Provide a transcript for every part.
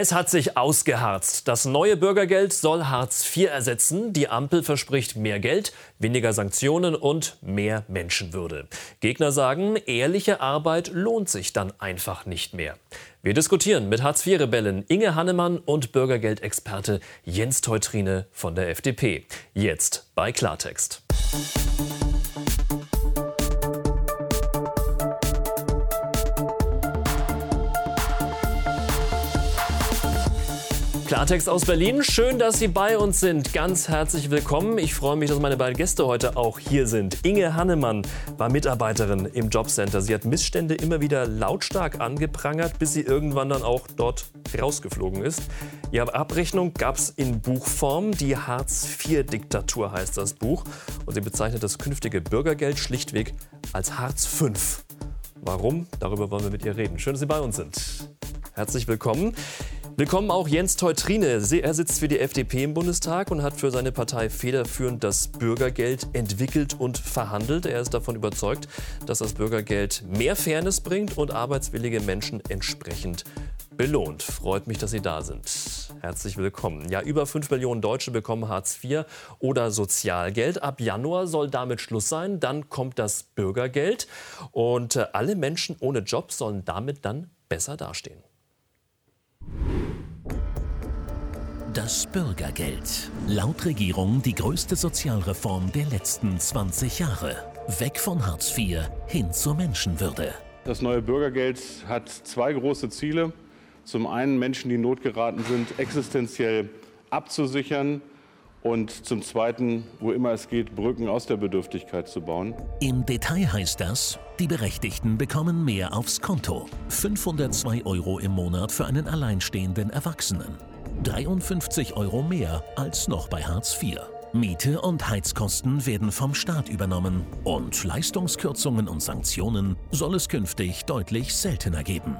Es hat sich ausgeharzt. Das neue Bürgergeld soll Hartz IV ersetzen. Die Ampel verspricht mehr Geld, weniger Sanktionen und mehr Menschenwürde. Gegner sagen, ehrliche Arbeit lohnt sich dann einfach nicht mehr. Wir diskutieren mit Hartz IV-Rebellen Inge Hannemann und Bürgergeldexperte Jens Teutrine von der FDP. Jetzt bei Klartext. Klartext aus Berlin. Schön, dass Sie bei uns sind. Ganz herzlich willkommen. Ich freue mich, dass meine beiden Gäste heute auch hier sind. Inge Hannemann war Mitarbeiterin im Jobcenter. Sie hat Missstände immer wieder lautstark angeprangert, bis sie irgendwann dann auch dort rausgeflogen ist. Ihre Abrechnung gab es in Buchform. Die Hartz-IV-Diktatur heißt das Buch. Und sie bezeichnet das künftige Bürgergeld schlichtweg als Hartz V. Warum? Darüber wollen wir mit ihr reden. Schön, dass Sie bei uns sind. Herzlich willkommen. Willkommen auch Jens Teutrine. Er sitzt für die FDP im Bundestag und hat für seine Partei federführend das Bürgergeld entwickelt und verhandelt. Er ist davon überzeugt, dass das Bürgergeld mehr Fairness bringt und arbeitswillige Menschen entsprechend belohnt. Freut mich, dass Sie da sind. Herzlich willkommen. Ja, über 5 Millionen Deutsche bekommen Hartz IV oder Sozialgeld. Ab Januar soll damit Schluss sein. Dann kommt das Bürgergeld. Und äh, alle Menschen ohne Job sollen damit dann besser dastehen. Das Bürgergeld. Laut Regierung die größte Sozialreform der letzten 20 Jahre. Weg von Hartz IV hin zur Menschenwürde. Das neue Bürgergeld hat zwei große Ziele. Zum einen Menschen, die in Not geraten sind, existenziell abzusichern und zum Zweiten, wo immer es geht, Brücken aus der Bedürftigkeit zu bauen. Im Detail heißt das, die Berechtigten bekommen mehr aufs Konto. 502 Euro im Monat für einen alleinstehenden Erwachsenen. 53 Euro mehr als noch bei Hartz IV. Miete und Heizkosten werden vom Staat übernommen und Leistungskürzungen und Sanktionen soll es künftig deutlich seltener geben.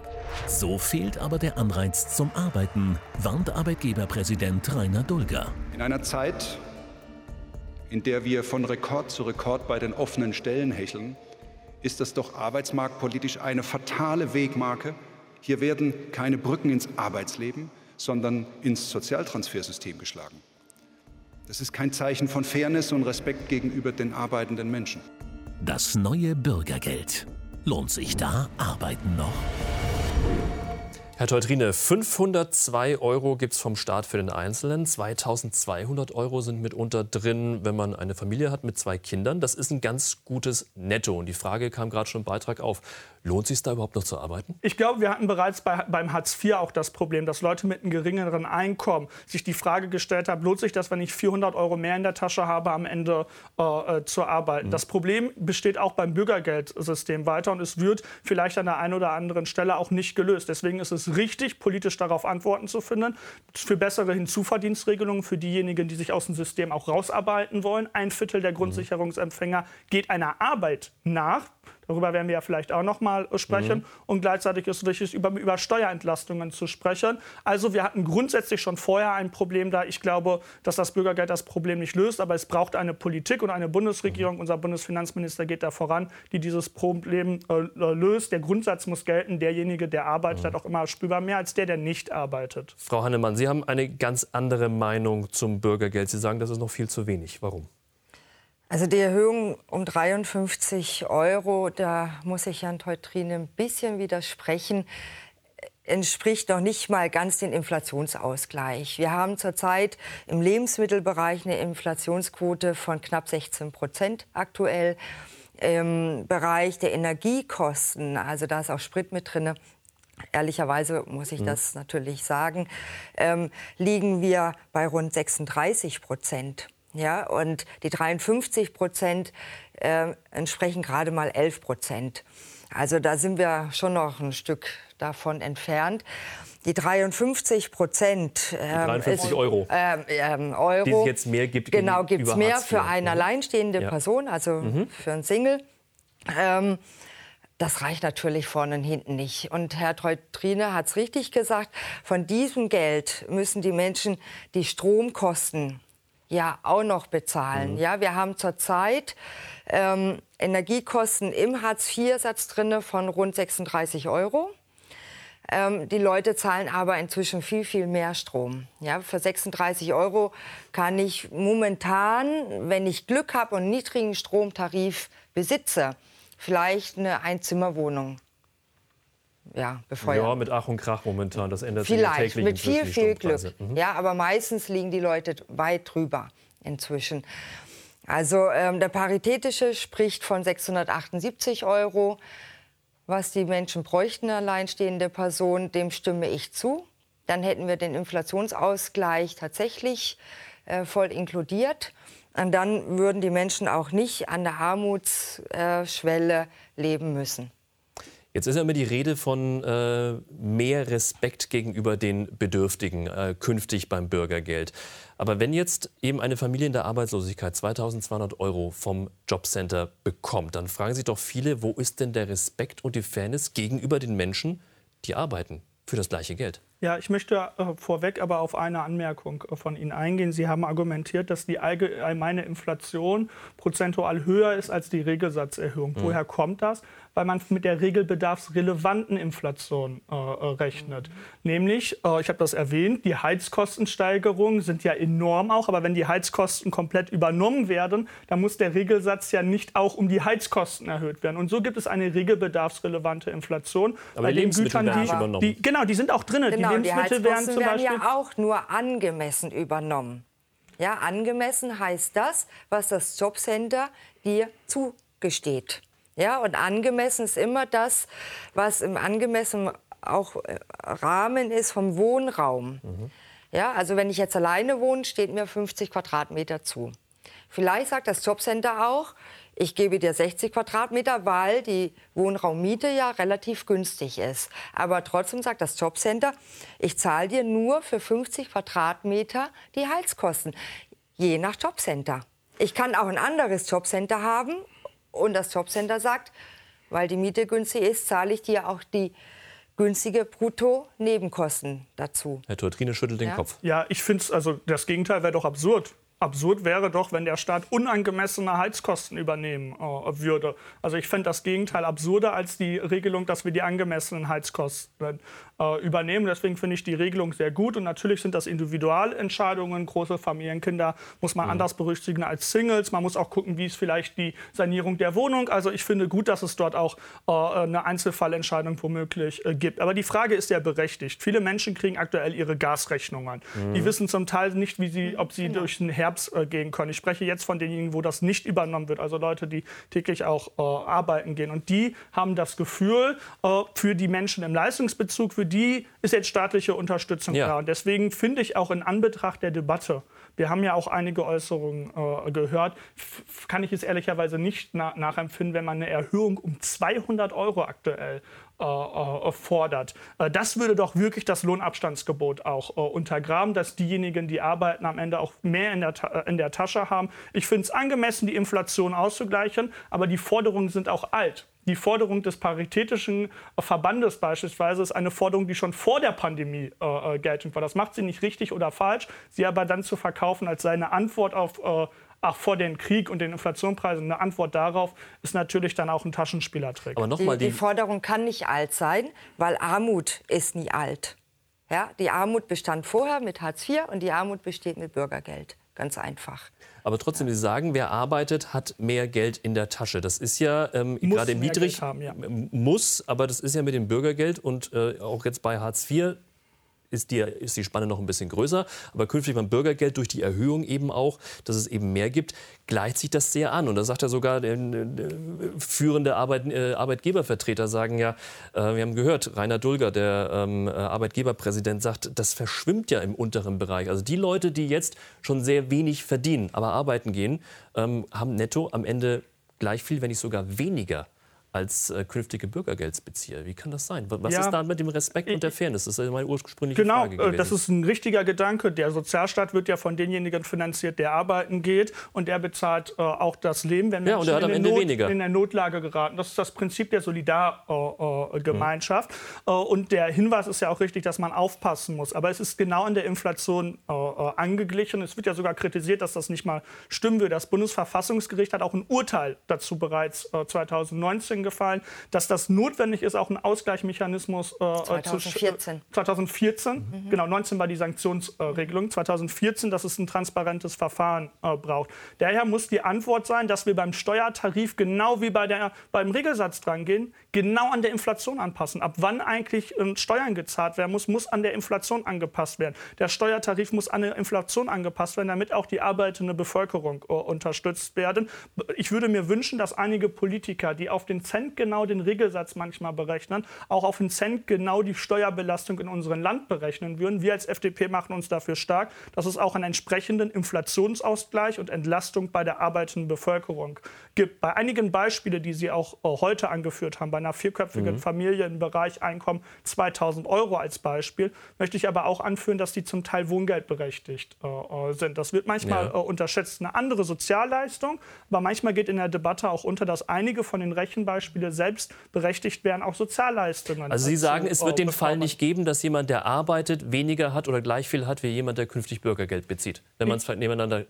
So fehlt aber der Anreiz zum Arbeiten, warnt Arbeitgeberpräsident Rainer Dulger. In einer Zeit, in der wir von Rekord zu Rekord bei den offenen Stellen hecheln, ist das doch arbeitsmarktpolitisch eine fatale Wegmarke. Hier werden keine Brücken ins Arbeitsleben, sondern ins Sozialtransfersystem geschlagen. Das ist kein Zeichen von Fairness und Respekt gegenüber den arbeitenden Menschen. Das neue Bürgergeld. Lohnt sich da Arbeiten noch? Herr Teutrine, 502 Euro gibt es vom Staat für den Einzelnen. 2200 Euro sind mitunter drin, wenn man eine Familie hat mit zwei Kindern. Das ist ein ganz gutes Netto. Und die Frage kam gerade schon im Beitrag auf. Lohnt es sich da überhaupt noch zu arbeiten? Ich glaube, wir hatten bereits bei, beim Hartz IV auch das Problem, dass Leute mit einem geringeren Einkommen sich die Frage gestellt haben, lohnt sich das, wenn ich 400 Euro mehr in der Tasche habe, am Ende äh, äh, zu arbeiten. Mhm. Das Problem besteht auch beim Bürgergeldsystem weiter und es wird vielleicht an der einen oder anderen Stelle auch nicht gelöst. Deswegen ist es richtig, politisch darauf Antworten zu finden, für bessere Hinzuverdienstregelungen für diejenigen, die sich aus dem System auch rausarbeiten wollen. Ein Viertel der mhm. Grundsicherungsempfänger geht einer Arbeit nach. Darüber werden wir ja vielleicht auch noch mal sprechen. Mhm. Und gleichzeitig ist es wichtig, über, über Steuerentlastungen zu sprechen. Also wir hatten grundsätzlich schon vorher ein Problem da. Ich glaube, dass das Bürgergeld das Problem nicht löst, aber es braucht eine Politik und eine Bundesregierung. Mhm. Unser Bundesfinanzminister geht da voran, die dieses Problem äh, löst. Der Grundsatz muss gelten, derjenige, der arbeitet, mhm. hat auch immer spürbar mehr als der, der nicht arbeitet. Frau Hannemann, Sie haben eine ganz andere Meinung zum Bürgergeld. Sie sagen, das ist noch viel zu wenig. Warum? Also die Erhöhung um 53 Euro, da muss ich Jan Teutrine ein bisschen widersprechen, entspricht noch nicht mal ganz den Inflationsausgleich. Wir haben zurzeit im Lebensmittelbereich eine Inflationsquote von knapp 16 Prozent aktuell. Im Bereich der Energiekosten, also da ist auch Sprit mit drin, ehrlicherweise muss ich mhm. das natürlich sagen, ähm, liegen wir bei rund 36 Prozent. Ja, und die 53 Prozent äh, entsprechen gerade mal 11 Prozent. Also da sind wir schon noch ein Stück davon entfernt. Die 53 Prozent ähm, 53 Euro, ähm, ähm, Euro, die es jetzt mehr gibt. Genau, gibt es mehr für eine mhm. alleinstehende ja. Person, also mhm. für einen Single. Ähm, das reicht natürlich vorne und hinten nicht. Und Herr Treutrine hat es richtig gesagt, von diesem Geld müssen die Menschen die Stromkosten ja auch noch bezahlen. Mhm. Ja, wir haben zurzeit ähm, Energiekosten im Hartz-IV-Satz drin von rund 36 Euro. Ähm, die Leute zahlen aber inzwischen viel, viel mehr Strom. Ja, für 36 Euro kann ich momentan, wenn ich Glück habe und einen niedrigen Stromtarif besitze, vielleicht eine Einzimmerwohnung ja, befeuern. Ja, mit Ach und Krach momentan. Das ändert Vielleicht, sich mit viel, viel Glück. Mhm. Ja, aber meistens liegen die Leute weit drüber inzwischen. Also ähm, der Paritätische spricht von 678 Euro. Was die Menschen bräuchten, alleinstehende Person, dem stimme ich zu. Dann hätten wir den Inflationsausgleich tatsächlich äh, voll inkludiert. Und dann würden die Menschen auch nicht an der Armutsschwelle äh, leben müssen. Jetzt ist ja immer die Rede von äh, mehr Respekt gegenüber den Bedürftigen äh, künftig beim Bürgergeld. Aber wenn jetzt eben eine Familie in der Arbeitslosigkeit 2200 Euro vom Jobcenter bekommt, dann fragen sich doch viele, wo ist denn der Respekt und die Fairness gegenüber den Menschen, die arbeiten für das gleiche Geld? Ja, ich möchte äh, vorweg aber auf eine Anmerkung äh, von Ihnen eingehen. Sie haben argumentiert, dass die allgemeine Inflation prozentual höher ist als die Regelsatzerhöhung. Mhm. Woher kommt das? weil man mit der regelbedarfsrelevanten Inflation äh, äh, rechnet. Mhm. Nämlich, äh, ich habe das erwähnt, die Heizkostensteigerungen sind ja enorm auch, aber wenn die Heizkosten komplett übernommen werden, dann muss der Regelsatz ja nicht auch um die Heizkosten erhöht werden. Und so gibt es eine regelbedarfsrelevante Inflation. Aber bei die Lebensmittel Gütern, die. Die, genau, die sind auch drin. Genau, die Lebensmittel werden zum werden Beispiel ja auch nur angemessen übernommen. Ja, angemessen heißt das, was das Jobcenter dir zugesteht. Ja, und angemessen ist immer das, was im angemessenen auch äh, Rahmen ist vom Wohnraum. Mhm. Ja, also wenn ich jetzt alleine wohne, steht mir 50 Quadratmeter zu. Vielleicht sagt das Jobcenter auch, ich gebe dir 60 Quadratmeter, weil die Wohnraummiete ja relativ günstig ist. Aber trotzdem sagt das Jobcenter, ich zahle dir nur für 50 Quadratmeter die Heizkosten, je nach Jobcenter. Ich kann auch ein anderes Jobcenter haben und das Jobcenter sagt, weil die Miete günstig ist, zahle ich dir auch die günstige Brutto-Nebenkosten dazu. Herr Tortrine schüttelt den ja? Kopf. Ja, ich finde es, also das Gegenteil wäre doch absurd. Absurd wäre doch, wenn der Staat unangemessene Heizkosten übernehmen äh, würde. Also ich fände das Gegenteil absurder als die Regelung, dass wir die angemessenen Heizkosten äh, übernehmen. Deswegen finde ich die Regelung sehr gut. Und natürlich sind das Individualentscheidungen. Große Familienkinder muss man mhm. anders berücksichtigen als Singles. Man muss auch gucken, wie ist vielleicht die Sanierung der Wohnung. Also ich finde gut, dass es dort auch äh, eine Einzelfallentscheidung womöglich äh, gibt. Aber die Frage ist ja berechtigt. Viele Menschen kriegen aktuell ihre Gasrechnungen. Mhm. Die wissen zum Teil nicht, wie sie, ob sie genau. durch den Herbst Herbst äh, gehen können. Ich spreche jetzt von denjenigen, wo das nicht übernommen wird, also Leute, die täglich auch äh, arbeiten gehen. Und die haben das Gefühl, äh, für die Menschen im Leistungsbezug, für die ist jetzt staatliche Unterstützung ja. da. Und deswegen finde ich auch in Anbetracht der Debatte, wir haben ja auch einige Äußerungen äh, gehört. kann ich es ehrlicherweise nicht na nachempfinden, wenn man eine Erhöhung um 200 Euro aktuell äh, äh, fordert. Äh, das würde doch wirklich das Lohnabstandsgebot auch äh, untergraben, dass diejenigen, die arbeiten, am Ende auch mehr in der, in der Tasche haben. Ich finde es angemessen, die Inflation auszugleichen, aber die Forderungen sind auch alt. Die Forderung des Paritätischen Verbandes beispielsweise ist eine Forderung, die schon vor der Pandemie äh, äh, geltend war. Das macht sie nicht richtig oder falsch, sie aber dann zu verkaufen als seine Antwort auf äh, auch vor dem Krieg und den Inflationspreisen eine Antwort darauf ist natürlich dann auch ein Taschenspielertrick. Aber noch mal die, die Forderung kann nicht alt sein, weil Armut ist nie alt. Ja, die Armut bestand vorher mit Hartz IV und die Armut besteht mit Bürgergeld. Ganz einfach. Aber trotzdem, Sie sagen, wer arbeitet, hat mehr Geld in der Tasche. Das ist ja ähm, gerade niedrig, haben, ja. muss, aber das ist ja mit dem Bürgergeld und äh, auch jetzt bei Hartz IV ist die, ist die Spanne noch ein bisschen größer. Aber künftig beim Bürgergeld durch die Erhöhung eben auch, dass es eben mehr gibt, gleicht sich das sehr an. Und da sagt ja sogar der führende Arbeit, äh, Arbeitgebervertreter sagen ja, äh, wir haben gehört, Rainer Dulger, der ähm, äh, Arbeitgeberpräsident, sagt, das verschwimmt ja im unteren Bereich. Also die Leute, die jetzt schon sehr wenig verdienen, aber arbeiten gehen, ähm, haben netto am Ende gleich viel, wenn nicht sogar weniger als äh, künftige Bürgergeldsbezieher. Wie kann das sein? Was ja, ist da mit dem Respekt und der Fairness? Das ist meine ursprüngliche genau, Frage. Genau, das ist ein richtiger Gedanke. Der Sozialstaat wird ja von denjenigen finanziert, der arbeiten geht und der bezahlt äh, auch das Leben, wenn Menschen ja, in, Not, in, der Notlage geraten. Das ist das Prinzip der Solidargemeinschaft. Äh, mhm. und der Hinweis ist ja auch richtig, dass man aufpassen muss. Aber es ist genau in der Inflation äh, äh, angeglichen. Es wird ja sogar kritisiert, dass das nicht mal stimmen würde. Das Bundesverfassungsgericht hat auch ein Urteil dazu bereits 2019 2014 gefallen. Dass das notwendig ist, auch einen Ausgleichsmechanismus äh, 2014. 2014, mhm. genau, 19 war die Sanktionsregelung. 2014, dass es ein transparentes Verfahren äh, braucht. Daher muss die Antwort sein, dass wir beim Steuertarif genau wie bei der, beim Regelsatz drangehen, genau an der Inflation anpassen. Ab wann eigentlich äh, Steuern gezahlt werden muss, muss an der Inflation angepasst werden. Der Steuertarif muss an der Inflation angepasst werden, damit auch die arbeitende Bevölkerung äh, unterstützt werden. Ich würde mir wünschen, dass einige Politiker, die auf den Cent genau den Regelsatz manchmal berechnen, auch auf den Cent genau die Steuerbelastung in unserem Land berechnen würden. Wir als FDP machen uns dafür stark, dass es auch einen entsprechenden Inflationsausgleich und Entlastung bei der arbeitenden Bevölkerung gibt. Bei einigen Beispielen, die Sie auch äh, heute angeführt haben, bei einer vierköpfigen mhm. Familie im Bereich Einkommen 2000 Euro als Beispiel, möchte ich aber auch anführen, dass die zum Teil wohngeldberechtigt äh, äh sind. Das wird manchmal ja. äh, unterschätzt. Eine andere Sozialleistung, aber manchmal geht in der Debatte auch unter, dass einige von den Rechenbeispielen selbst berechtigt werden, auch Sozialleistungen. Also Sie sagen, es wird den Fall nicht geben, dass jemand, der arbeitet, weniger hat oder gleich viel hat wie jemand, der künftig Bürgergeld bezieht, wenn man es miteinander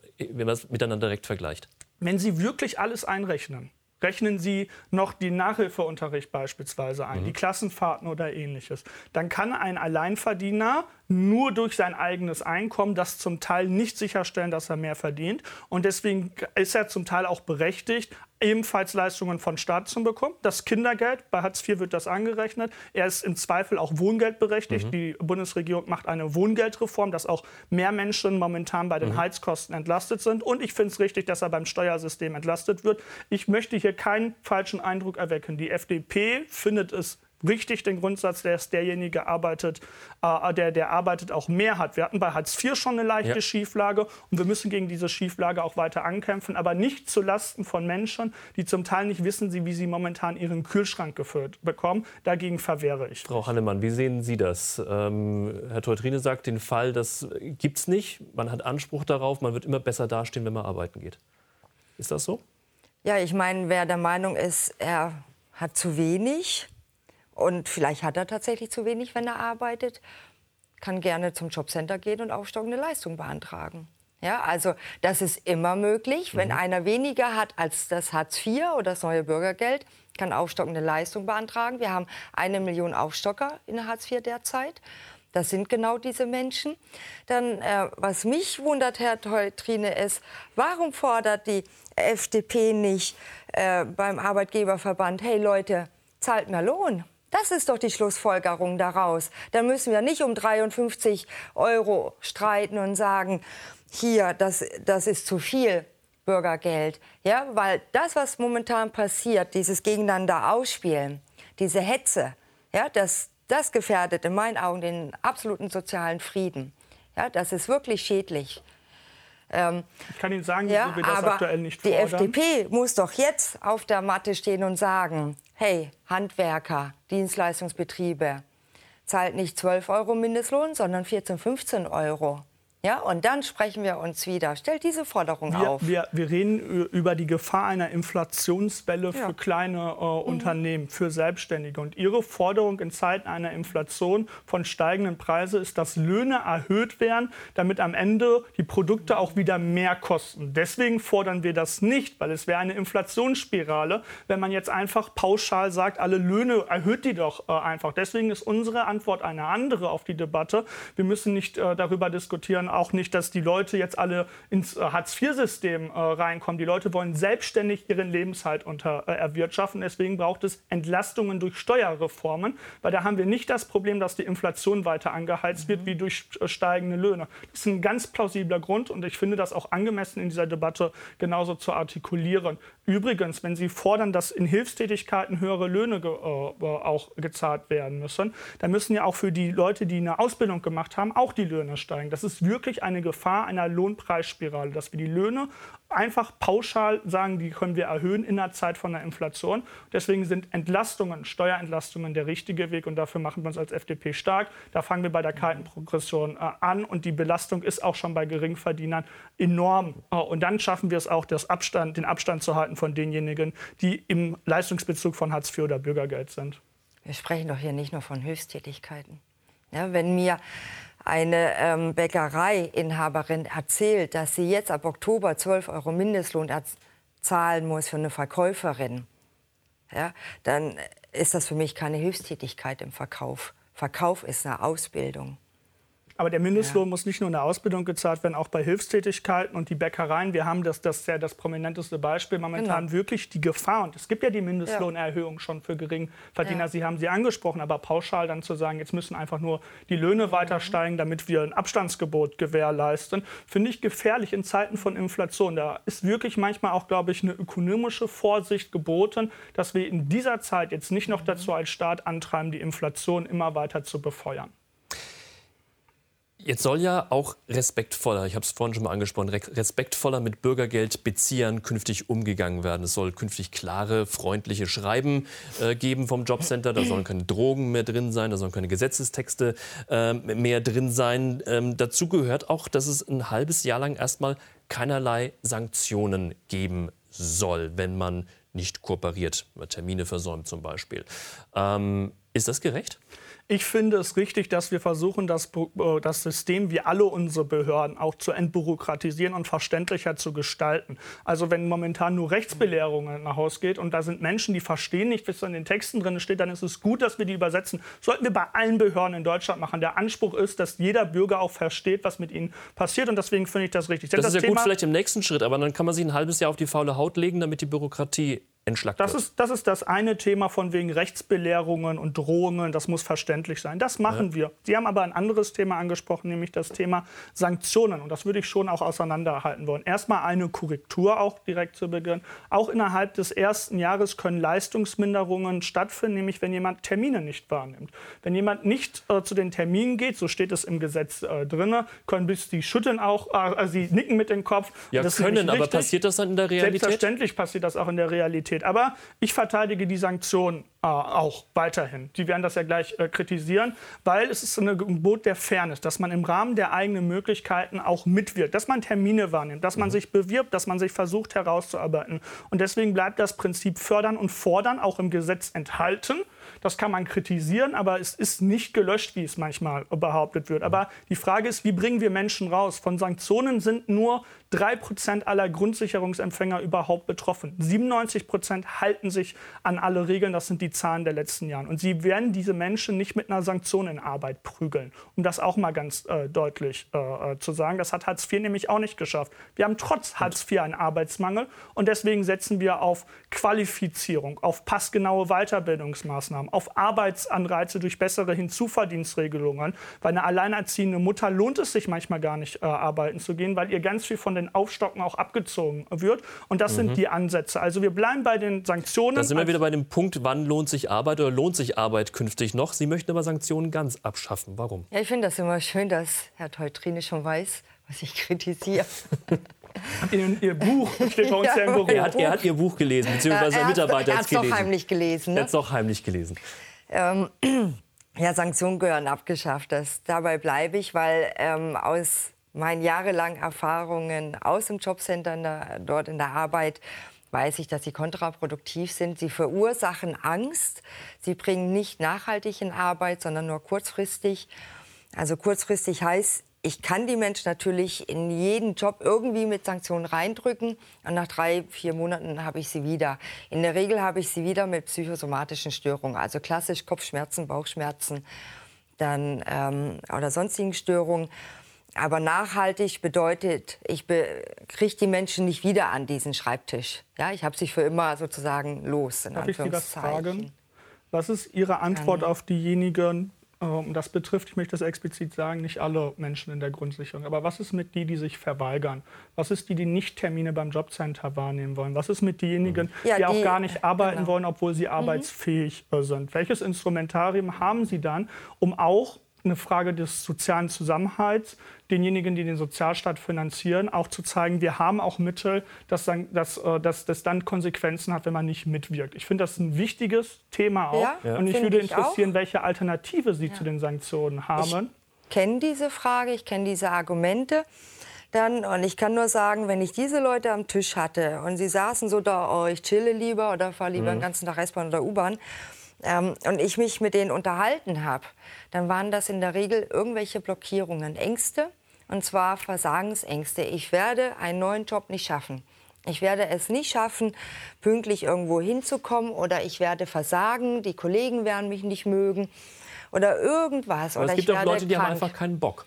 direkt vergleicht. Wenn Sie wirklich alles einrechnen, Rechnen Sie noch den Nachhilfeunterricht beispielsweise ein, mhm. die Klassenfahrten oder ähnliches, dann kann ein Alleinverdiener nur durch sein eigenes Einkommen das zum Teil nicht sicherstellen, dass er mehr verdient. Und deswegen ist er zum Teil auch berechtigt, ebenfalls Leistungen von Staat zu bekommen. Das Kindergeld, bei Hartz IV wird das angerechnet. Er ist im Zweifel auch wohngeldberechtigt. Mhm. Die Bundesregierung macht eine Wohngeldreform, dass auch mehr Menschen momentan bei den mhm. Heizkosten entlastet sind. Und ich finde es richtig, dass er beim Steuersystem entlastet wird. Ich möchte hier keinen falschen Eindruck erwecken. Die FDP findet es richtig den Grundsatz, dass derjenige arbeitet, äh, der, der arbeitet, auch mehr hat. Wir hatten bei Hartz IV schon eine leichte ja. Schieflage und wir müssen gegen diese Schieflage auch weiter ankämpfen, aber nicht zu Lasten von Menschen, die zum Teil nicht wissen, wie sie momentan ihren Kühlschrank gefüllt bekommen. Dagegen verwehre ich. Frau Hannemann, wie sehen Sie das? Ähm, Herr Teutrine sagt, den Fall, das gibt es nicht. Man hat Anspruch darauf, man wird immer besser dastehen, wenn man arbeiten geht. Ist das so? Ja, ich meine, wer der Meinung ist, er hat zu wenig, und vielleicht hat er tatsächlich zu wenig, wenn er arbeitet, kann gerne zum Jobcenter gehen und aufstockende Leistung beantragen. Ja, also das ist immer möglich. Wenn mhm. einer weniger hat als das Hartz IV oder das neue Bürgergeld, kann aufstockende Leistung beantragen. Wir haben eine Million Aufstocker in Hartz IV derzeit. Das sind genau diese Menschen. Dann, äh, was mich wundert, Herr Teutrine, ist, warum fordert die FDP nicht äh, beim Arbeitgeberverband, hey Leute, zahlt mehr Lohn? Das ist doch die Schlussfolgerung daraus. Da müssen wir nicht um 53 Euro streiten und sagen, hier, das, das ist zu viel Bürgergeld. Ja, weil das, was momentan passiert, dieses Gegeneinander ausspielen, diese Hetze, ja, das, das gefährdet in meinen Augen den absoluten sozialen Frieden. Ja, das ist wirklich schädlich. Ähm, ich kann Ihnen sagen, ja, wir das aktuell nicht fordern. Die FDP muss doch jetzt auf der Matte stehen und sagen, hey, Handwerker, Dienstleistungsbetriebe, zahlt nicht 12 Euro Mindestlohn, sondern 14, 15 Euro. Ja, und dann sprechen wir uns wieder. Stellt diese Forderung wir, auf. Wir, wir reden über die Gefahr einer Inflationswelle ja. für kleine äh, mhm. Unternehmen, für Selbstständige. Und Ihre Forderung in Zeiten einer Inflation von steigenden Preisen ist, dass Löhne erhöht werden, damit am Ende die Produkte auch wieder mehr kosten. Deswegen fordern wir das nicht, weil es wäre eine Inflationsspirale, wenn man jetzt einfach pauschal sagt, alle Löhne erhöht die doch äh, einfach. Deswegen ist unsere Antwort eine andere auf die Debatte. Wir müssen nicht äh, darüber diskutieren, auch nicht, dass die Leute jetzt alle ins äh, Hartz-IV-System äh, reinkommen. Die Leute wollen selbstständig ihren Lebenshalt unter, äh, erwirtschaften. Deswegen braucht es Entlastungen durch Steuerreformen, weil da haben wir nicht das Problem, dass die Inflation weiter angeheizt wird, wie durch äh, steigende Löhne. Das ist ein ganz plausibler Grund und ich finde das auch angemessen in dieser Debatte genauso zu artikulieren. Übrigens, wenn Sie fordern, dass in Hilfstätigkeiten höhere Löhne ge äh, auch gezahlt werden müssen, dann müssen ja auch für die Leute, die eine Ausbildung gemacht haben, auch die Löhne steigen. Das ist wirklich eine Gefahr einer Lohnpreisspirale, dass wir die Löhne einfach pauschal sagen, die können wir erhöhen in der Zeit von der Inflation. Deswegen sind Entlastungen, Steuerentlastungen der richtige Weg und dafür machen wir uns als FDP stark. Da fangen wir bei der kalten Progression äh, an und die Belastung ist auch schon bei Geringverdienern enorm. Äh, und dann schaffen wir es auch, Abstand, den Abstand zu halten von denjenigen, die im Leistungsbezug von Hartz IV oder Bürgergeld sind. Wir sprechen doch hier nicht nur von Höchsttätigkeiten. Ja, wenn mir eine ähm, Bäckereiinhaberin erzählt, dass sie jetzt ab Oktober 12 Euro Mindestlohn zahlen muss für eine Verkäuferin, ja, dann ist das für mich keine Hilfstätigkeit im Verkauf. Verkauf ist eine Ausbildung. Aber der Mindestlohn ja. muss nicht nur in der Ausbildung gezahlt werden, auch bei Hilfstätigkeiten und die Bäckereien. Wir haben das, das ist ja das prominenteste Beispiel momentan genau. wirklich die Gefahr. Und es gibt ja die Mindestlohnerhöhung ja. schon für Geringverdiener. Ja. Sie haben sie angesprochen, aber pauschal dann zu sagen, jetzt müssen einfach nur die Löhne weiter steigen, damit wir ein Abstandsgebot gewährleisten, finde ich gefährlich in Zeiten von Inflation. Da ist wirklich manchmal auch, glaube ich, eine ökonomische Vorsicht geboten, dass wir in dieser Zeit jetzt nicht noch dazu als Staat antreiben, die Inflation immer weiter zu befeuern. Jetzt soll ja auch respektvoller, ich habe es vorhin schon mal angesprochen, respektvoller mit Bürgergeldbeziehern künftig umgegangen werden. Es soll künftig klare, freundliche Schreiben äh, geben vom Jobcenter. Da sollen keine Drogen mehr drin sein, da sollen keine Gesetzestexte äh, mehr drin sein. Ähm, dazu gehört auch, dass es ein halbes Jahr lang erstmal keinerlei Sanktionen geben soll, wenn man nicht kooperiert, Termine versäumt zum Beispiel. Ähm, ist das gerecht? Ich finde es richtig, dass wir versuchen, das, äh, das System wie alle unsere Behörden auch zu entbürokratisieren und verständlicher zu gestalten. Also wenn momentan nur Rechtsbelehrungen nach Haus geht und da sind Menschen, die verstehen nicht, was in den Texten drin steht, dann ist es gut, dass wir die übersetzen. Sollten wir bei allen Behörden in Deutschland machen. Der Anspruch ist, dass jeder Bürger auch versteht, was mit ihnen passiert und deswegen finde ich das richtig. Das, das ist ja Thema gut vielleicht im nächsten Schritt, aber dann kann man sich ein halbes Jahr auf die faule Haut legen, damit die Bürokratie entschlackt das Ist, das ist das eine Thema von wegen Rechtsbelehrungen und Drohungen. Das muss verständlich sein. Das machen ja. wir. Sie haben aber ein anderes Thema angesprochen, nämlich das Thema Sanktionen. Und das würde ich schon auch auseinanderhalten wollen. Erstmal eine Korrektur auch direkt zu Beginn. Auch innerhalb des ersten Jahres können Leistungsminderungen stattfinden, nämlich wenn jemand Termine nicht wahrnimmt. Wenn jemand nicht äh, zu den Terminen geht, so steht es im Gesetz äh, drin, können bis die schütteln auch, äh, sie nicken mit dem Kopf. Ja, können, aber passiert das dann in der Realität? Selbstverständlich passiert das auch in der Realität steht. Aber ich verteidige die Sanktionen auch weiterhin. Die werden das ja gleich äh, kritisieren, weil es ist ein Gebot der Fairness, dass man im Rahmen der eigenen Möglichkeiten auch mitwirkt, dass man Termine wahrnimmt, dass man mhm. sich bewirbt, dass man sich versucht herauszuarbeiten. Und deswegen bleibt das Prinzip fördern und fordern auch im Gesetz enthalten. Das kann man kritisieren, aber es ist nicht gelöscht, wie es manchmal behauptet wird. Aber die Frage ist, wie bringen wir Menschen raus? Von Sanktionen sind nur 3% aller Grundsicherungsempfänger überhaupt betroffen. 97% halten sich an alle Regeln. Das sind die Zahlen der letzten Jahre. Und sie werden diese Menschen nicht mit einer Sanktion in Arbeit prügeln. Um das auch mal ganz äh, deutlich äh, äh zu sagen. Das hat Hartz IV nämlich auch nicht geschafft. Wir haben trotz Hartz IV einen Arbeitsmangel. Und deswegen setzen wir auf Qualifizierung, auf passgenaue Weiterbildungsmaßnahmen, auf Arbeitsanreize durch bessere Hinzuverdienstregelungen. Weil eine alleinerziehende Mutter lohnt es sich manchmal gar nicht, äh, arbeiten zu gehen, weil ihr ganz viel von den Aufstocken auch abgezogen wird. Und das mhm. sind die Ansätze. Also wir bleiben bei den Sanktionen. Da sind wir wieder bei dem Punkt, wann lohnt sich Arbeit oder lohnt sich Arbeit künftig noch? Sie möchten aber Sanktionen ganz abschaffen. Warum? Ja, ich finde das immer schön, dass Herr Teutrine schon weiß, was ich kritisiere. In Ihr Buch steht bei uns ja, im Büro. Er hat, er hat Ihr Buch gelesen, beziehungsweise ein Mitarbeiter hat es gelesen. doch heimlich gelesen. Ne? Er hat es doch heimlich gelesen. Ähm, ja, Sanktionen gehören abgeschafft. Das, dabei bleibe ich, weil ähm, aus meinen jahrelangen Erfahrungen aus dem Jobcenter in dort in der Arbeit weiß ich, dass sie kontraproduktiv sind. Sie verursachen Angst. Sie bringen nicht nachhaltig in Arbeit, sondern nur kurzfristig. Also kurzfristig heißt, ich kann die Menschen natürlich in jeden Job irgendwie mit Sanktionen reindrücken und nach drei, vier Monaten habe ich sie wieder. In der Regel habe ich sie wieder mit psychosomatischen Störungen, also klassisch Kopfschmerzen, Bauchschmerzen dann, ähm, oder sonstigen Störungen. Aber nachhaltig bedeutet, ich kriege die Menschen nicht wieder an diesen Schreibtisch. Ja, ich habe sie für immer sozusagen los. In Darf ich Sie das fragen? Was ist Ihre Antwort auf diejenigen, ähm, das betrifft, ich möchte das explizit sagen, nicht alle Menschen in der Grundsicherung. Aber was ist mit die, die sich verweigern? Was ist die, die nicht Termine beim Jobcenter wahrnehmen wollen? Was ist mit denjenigen, ja, die, die, auch gar nicht arbeiten genau. wollen, obwohl sie mhm. arbeitsfähig mhm. sind? Welches Instrumentarium haben Sie dann, um auch eine Frage des sozialen Zusammenhalts, denjenigen, die den Sozialstaat finanzieren, auch zu zeigen, wir haben auch Mittel, dass, dann, dass, äh, dass das dann Konsequenzen hat, wenn man nicht mitwirkt. Ich finde das ein wichtiges Thema auch. Ja, und mich würde interessieren, welche Alternative Sie ja. zu den Sanktionen haben. Ich kenne diese Frage, ich kenne diese Argumente. Dann, und ich kann nur sagen, wenn ich diese Leute am Tisch hatte und sie saßen so da, oh, ich chille lieber oder fahre lieber mhm. den ganzen Tag S-Bahn oder U-Bahn, ähm, und ich mich mit denen unterhalten habe, dann waren das in der Regel irgendwelche Blockierungen, Ängste, und zwar Versagensängste. Ich werde einen neuen Job nicht schaffen. Ich werde es nicht schaffen, pünktlich irgendwo hinzukommen oder ich werde versagen, die Kollegen werden mich nicht mögen oder irgendwas. Aber oder es gibt auch Leute, die krank. haben einfach keinen Bock.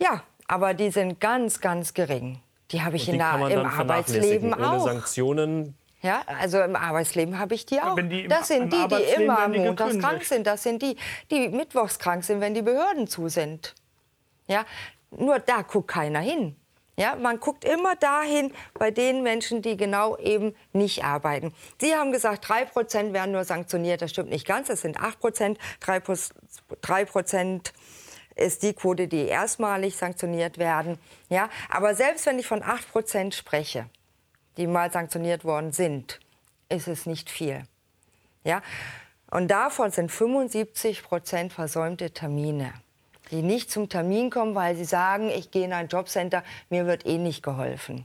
Ja, aber die sind ganz, ganz gering. Die habe ich in der, im Arbeitsleben vernachlässigen. Ohne auch. Sanktionen Ja, also im Arbeitsleben habe ich die auch. Die im- das sind die, die immer die montags krank sind. Das sind die, die mittwochs krank sind, wenn die Behörden zu sind. Ja, nur da guckt keiner hin. Ja, man guckt immer dahin bei den Menschen, die genau eben nicht arbeiten. Sie haben gesagt, 3% werden nur sanktioniert. Das stimmt nicht ganz. Es sind 8%. 3% ist die Quote, die erstmalig sanktioniert werden. Ja, aber selbst wenn ich von 8% spreche, die mal sanktioniert worden sind, ist es nicht viel. Ja? Und davon sind 75 Prozent versäumte Termine, die nicht zum Termin kommen, weil sie sagen, ich gehe in ein Jobcenter, mir wird eh nicht geholfen.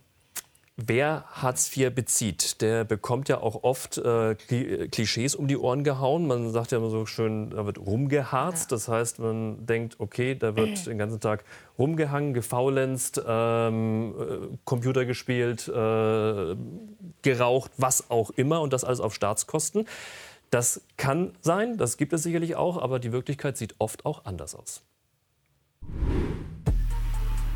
Wer Hartz IV bezieht, der bekommt ja auch oft äh, Kli- Klischees um die Ohren gehauen. Man sagt ja immer so schön, da wird rumgeharzt. Das heißt, man denkt, okay, da wird den ganzen Tag rumgehangen, gefaulenzt, ähm, äh, Computer gespielt, äh, geraucht, was auch immer und das alles auf Staatskosten. Das kann sein, das gibt es sicherlich auch, aber die Wirklichkeit sieht oft auch anders aus.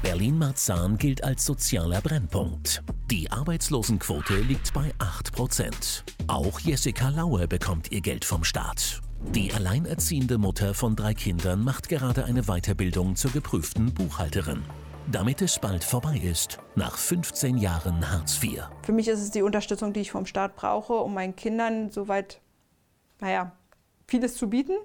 Berlin-Marzahn gilt als sozialer Brennpunkt. Die Arbeitslosenquote liegt bei 8%. Auch Jessica Laue bekommt ihr Geld vom Staat. Die alleinerziehende Mutter von drei Kindern macht gerade eine Weiterbildung zur geprüften Buchhalterin. Damit es bald vorbei ist, nach 15 Jahren Hartz IV. Für mich ist es die Unterstützung, die ich vom Staat brauche, um meinen Kindern soweit, naja, vieles zu bieten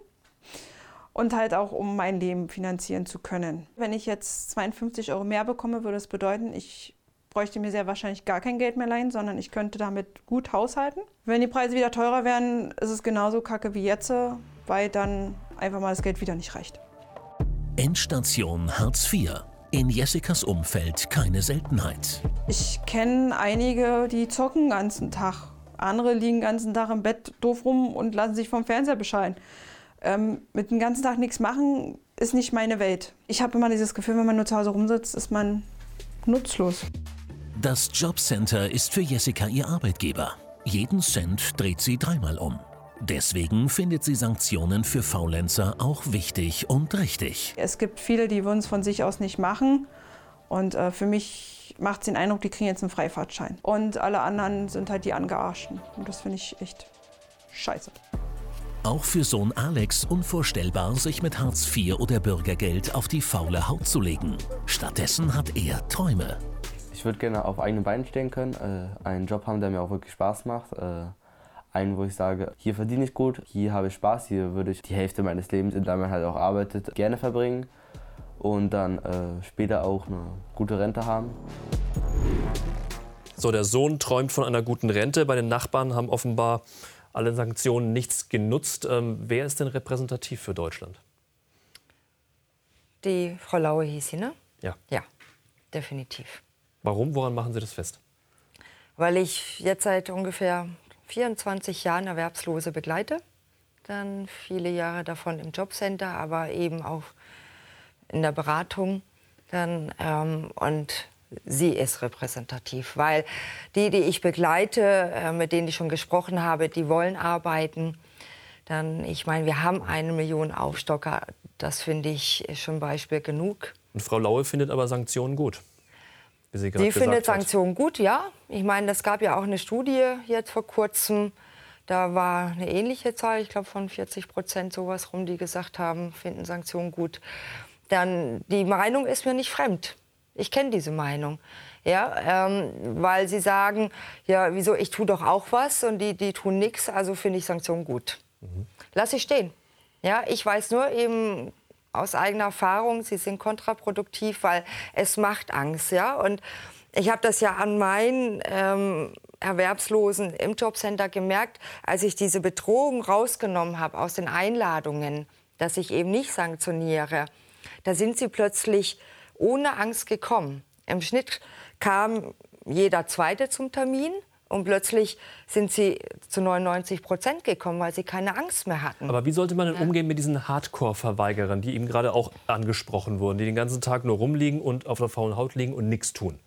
und halt auch, um mein Leben finanzieren zu können. Wenn ich jetzt 52 Euro mehr bekomme, würde es bedeuten, ich bräuchte mir sehr wahrscheinlich gar kein Geld mehr leihen, sondern ich könnte damit gut haushalten. Wenn die Preise wieder teurer werden, ist es genauso kacke wie jetzt, weil dann einfach mal das Geld wieder nicht reicht. Endstation Hartz IV. In Jessicas Umfeld keine Seltenheit. Ich kenne einige, die zocken den ganzen Tag. Andere liegen den ganzen Tag im Bett doof rum und lassen sich vom Fernseher bescheiden. Ähm, mit dem ganzen Tag nichts machen ist nicht meine Welt. Ich habe immer dieses Gefühl, wenn man nur zu Hause rumsitzt, ist man nutzlos. Das Jobcenter ist für Jessica ihr Arbeitgeber. Jeden Cent dreht sie dreimal um. Deswegen findet sie Sanktionen für Faulenzer auch wichtig und richtig. Es gibt viele, die würden es von sich aus nicht machen. Und äh, für mich macht es den Eindruck, die kriegen jetzt einen Freifahrtschein. Und alle anderen sind halt die Angearschten. Und das finde ich echt scheiße. Auch für Sohn Alex unvorstellbar, sich mit Hartz IV oder Bürgergeld auf die faule Haut zu legen. Stattdessen hat er Träume. Ich würde gerne auf eigenen Beinen stehen können, äh, einen Job haben, der mir auch wirklich Spaß macht. Äh, einen, wo ich sage, hier verdiene ich gut, hier habe ich Spaß, hier würde ich die Hälfte meines Lebens, in der man halt auch arbeitet, gerne verbringen und dann äh, später auch eine gute Rente haben. So, der Sohn träumt von einer guten Rente. Bei den Nachbarn haben offenbar alle Sanktionen nichts genutzt. Ähm, wer ist denn repräsentativ für Deutschland? Die Frau Laue hieß sie, ne? Ja. Ja, definitiv. Warum? Woran machen Sie das fest? Weil ich jetzt seit ungefähr 24 Jahren Erwerbslose begleite. Dann viele Jahre davon im Jobcenter, aber eben auch in der Beratung. Dann, ähm, und sie ist repräsentativ, weil die, die ich begleite, äh, mit denen ich schon gesprochen habe, die wollen arbeiten. Dann, ich meine, wir haben eine Million Aufstocker. Das finde ich schon Beispiel genug. Und Frau Laue findet aber Sanktionen gut. Wie sie gesagt findet. Sanktionen gut, ja. Ich meine, es gab ja auch eine Studie jetzt vor kurzem. Da war eine ähnliche Zahl, ich glaube von 40 Prozent sowas rum, die gesagt haben, finden Sanktionen gut. Dann die Meinung ist mir nicht fremd. Ich kenne diese Meinung. Ja, ähm, weil sie sagen, ja, wieso, ich tue doch auch was und die, die tun nichts, also finde ich Sanktionen gut. Lass ich stehen. Ja, ich weiß nur eben aus eigener Erfahrung, sie sind kontraproduktiv, weil es macht Angst. Ja? Und ich habe das ja an meinen ähm, Erwerbslosen im Jobcenter gemerkt, als ich diese Bedrohung rausgenommen habe aus den Einladungen, dass ich eben nicht sanktioniere. Da sind sie plötzlich ohne Angst gekommen. Im Schnitt kam jeder Zweite zum Termin. Und plötzlich sind sie zu 99 Prozent gekommen, weil sie keine Angst mehr hatten. Aber wie sollte man denn umgehen mit diesen Hardcore-Verweigerern, die eben gerade auch angesprochen wurden, die den ganzen Tag nur rumliegen und auf der faulen Haut liegen und nichts tun?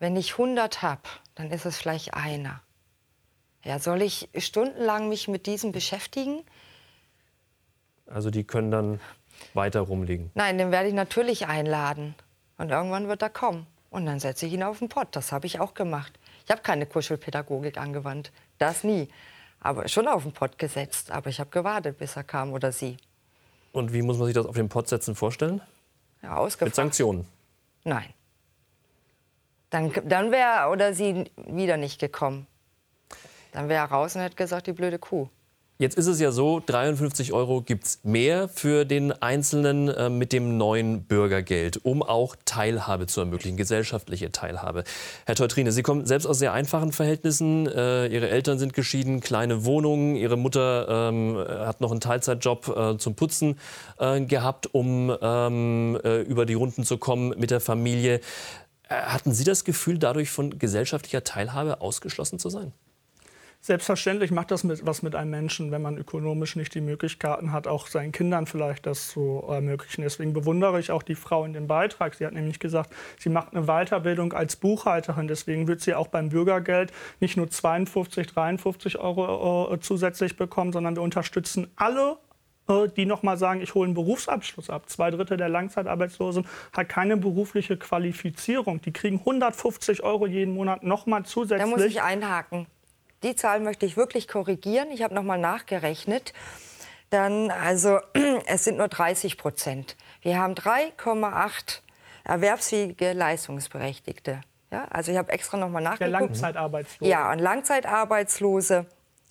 Wenn ich 100 habe, dann ist es vielleicht einer. Ja, soll ich stundenlang mich mit diesem beschäftigen? Also die können dann weiter rumliegen? Nein, den werde ich natürlich einladen. Und irgendwann wird er kommen. Und dann setze ich ihn auf den Pott. Das habe ich auch gemacht. Ich habe keine Kuschelpädagogik angewandt. Das nie. Aber schon auf den Pott gesetzt. Aber ich habe gewartet, bis er kam oder sie. Und wie muss man sich das auf den Pott setzen vorstellen? Ja, ausgefragt. Mit Sanktionen? Nein. Dann, dann wäre er oder sie wieder nicht gekommen. Dann wäre er raus und hätte gesagt, die blöde Kuh. Jetzt ist es ja so, 53 Euro gibt es mehr für den Einzelnen äh, mit dem neuen Bürgergeld, um auch Teilhabe zu ermöglichen, gesellschaftliche Teilhabe. Herr Teutrine, Sie kommen selbst aus sehr einfachen Verhältnissen. Äh, Ihre Eltern sind geschieden, kleine Wohnungen. Ihre Mutter ähm, hat noch einen Teilzeitjob äh, zum Putzen äh, gehabt, um ähm, äh, über die Runden zu kommen mit der Familie. Äh, hatten Sie das Gefühl, dadurch von gesellschaftlicher Teilhabe ausgeschlossen zu sein? Selbstverständlich macht das mit, was mit einem Menschen, wenn man ökonomisch nicht die Möglichkeiten hat, auch seinen Kindern vielleicht das zu ermöglichen. Deswegen bewundere ich auch die Frau in dem Beitrag. Sie hat nämlich gesagt, sie macht eine Weiterbildung als Buchhalterin. Deswegen wird sie auch beim Bürgergeld nicht nur 52, 53 Euro äh, zusätzlich bekommen, sondern wir unterstützen alle äh, die noch mal sagen, ich hole einen Berufsabschluss ab. Zwei Drittel der Langzeitarbeitslosen hat keine berufliche Qualifizierung. Die kriegen 150 Euro jeden Monat noch mal zusätzlich. Da muss ich einhaken. Die Zahl möchte ich wirklich korrigieren. Ich habe noch mal nachgerechnet. Dann, also, es sind nur 30 Prozent. Wir haben 3,8 erwerbsfähige Leistungsberechtigte. Ja, also ich habe extra noch mal nachgeguckt. Der Langzeitarbeitslose. Ja, und Langzeitarbeitslose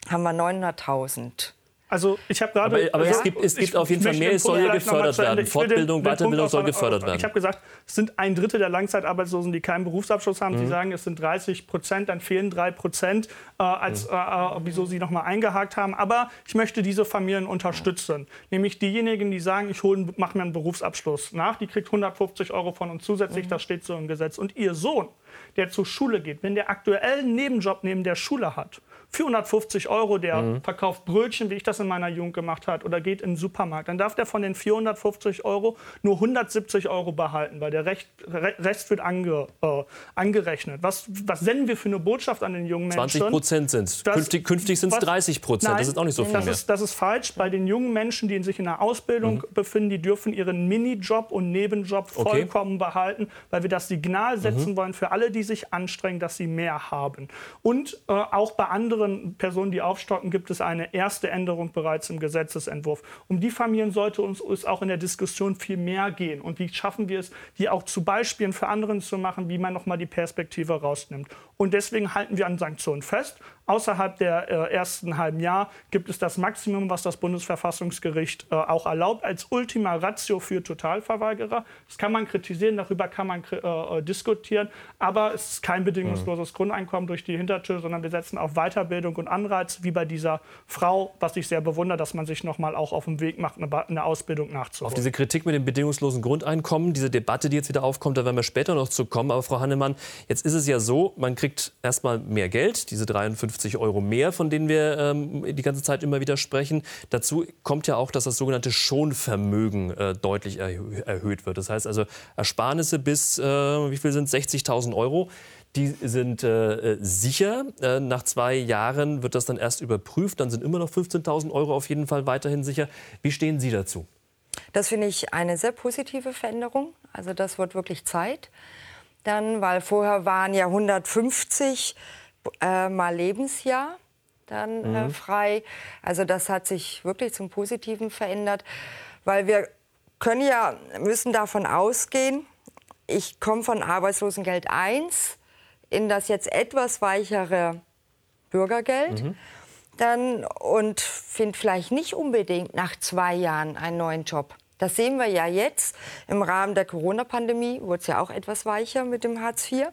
haben wir 900.000. Also ich habe gerade. Aber, aber ja, es gibt, es gibt auf jeden Fall mehr, es soll ja gefördert werden. Fortbildung, den, Weiterbildung soll gefördert werden. Ich habe gesagt, es sind ein Drittel der Langzeitarbeitslosen, die keinen Berufsabschluss haben. Mhm. Sie sagen, es sind 30 Prozent, dann fehlen drei Prozent, äh, als, mhm. äh, wieso Sie noch mal eingehakt haben. Aber ich möchte diese Familien unterstützen. Nämlich diejenigen, die sagen, ich mache mir einen Berufsabschluss nach, die kriegt 150 Euro von uns zusätzlich, mhm. das steht so im Gesetz. Und Ihr Sohn, der zur Schule geht, wenn der aktuell einen Nebenjob neben der Schule hat 450 Euro, der mhm. verkauft Brötchen, wie ich das in meiner Jugend gemacht habe, oder geht in den Supermarkt, dann darf der von den 450 Euro nur 170 Euro behalten, weil der Rest, Rest wird ange, äh, angerechnet. Was, was senden wir für eine Botschaft an den jungen Menschen? 20 Prozent sind es. Künftig, künftig sind es 30 Prozent. Das ist auch nicht so viel das mehr. Ist, das ist falsch. Bei den jungen Menschen, die sich in der Ausbildung mhm. befinden, die dürfen ihren Minijob und Nebenjob vollkommen okay. behalten, weil wir das Signal setzen mhm. wollen für alle, die sich anstrengen, dass sie mehr haben. Und äh, auch bei anderen anderen Personen, die aufstocken, gibt es eine erste Änderung bereits im Gesetzesentwurf. Um die Familien sollte uns, auch in der Diskussion viel mehr gehen. Und wie schaffen wir es, die auch zu Beispielen für anderen zu machen, wie man noch mal die Perspektive rausnimmt. Und deswegen halten wir an Sanktionen fest. Außerhalb der äh, ersten halben Jahr gibt es das Maximum, was das Bundesverfassungsgericht äh, auch erlaubt, als Ultima Ratio für Totalverweigerer. Das kann man kritisieren, darüber kann man äh, äh, diskutieren, aber es ist kein bedingungsloses mhm. Grundeinkommen durch die Hintertür, sondern wir setzen auf Weiterbildung und Anreiz, wie bei dieser Frau, was ich sehr bewundere, dass man sich noch mal auch auf den Weg macht, eine, eine Ausbildung nachzuholen. Auf diese Kritik mit dem bedingungslosen Grundeinkommen, diese Debatte, die jetzt wieder aufkommt, da werden wir später noch zu kommen. Aber Frau Hannemann, jetzt ist es ja so, man kriegt erstmal mehr Geld, diese 53 50 Euro mehr, von denen wir ähm, die ganze Zeit immer wieder sprechen. Dazu kommt ja auch, dass das sogenannte Schonvermögen äh, deutlich erhö erhöht wird. Das heißt also Ersparnisse bis, äh, wie viel sind 60.000 Euro. Die sind äh, sicher. Äh, nach zwei Jahren wird das dann erst überprüft. Dann sind immer noch 15.000 Euro auf jeden Fall weiterhin sicher. Wie stehen Sie dazu? Das finde ich eine sehr positive Veränderung. Also das wird wirklich Zeit. Dann, weil vorher waren ja 150 äh, mal Lebensjahr dann äh, mhm. äh, frei. Also das hat sich wirklich zum Positiven verändert, weil wir können ja, müssen davon ausgehen, ich komme von Arbeitslosengeld 1 in das jetzt etwas weichere Bürgergeld. Mhm. Dann und finde vielleicht nicht unbedingt nach zwei Jahren einen neuen Job. Das sehen wir ja jetzt. Im Rahmen der Corona-Pandemie wurde es ja auch etwas weicher mit dem Hartz IV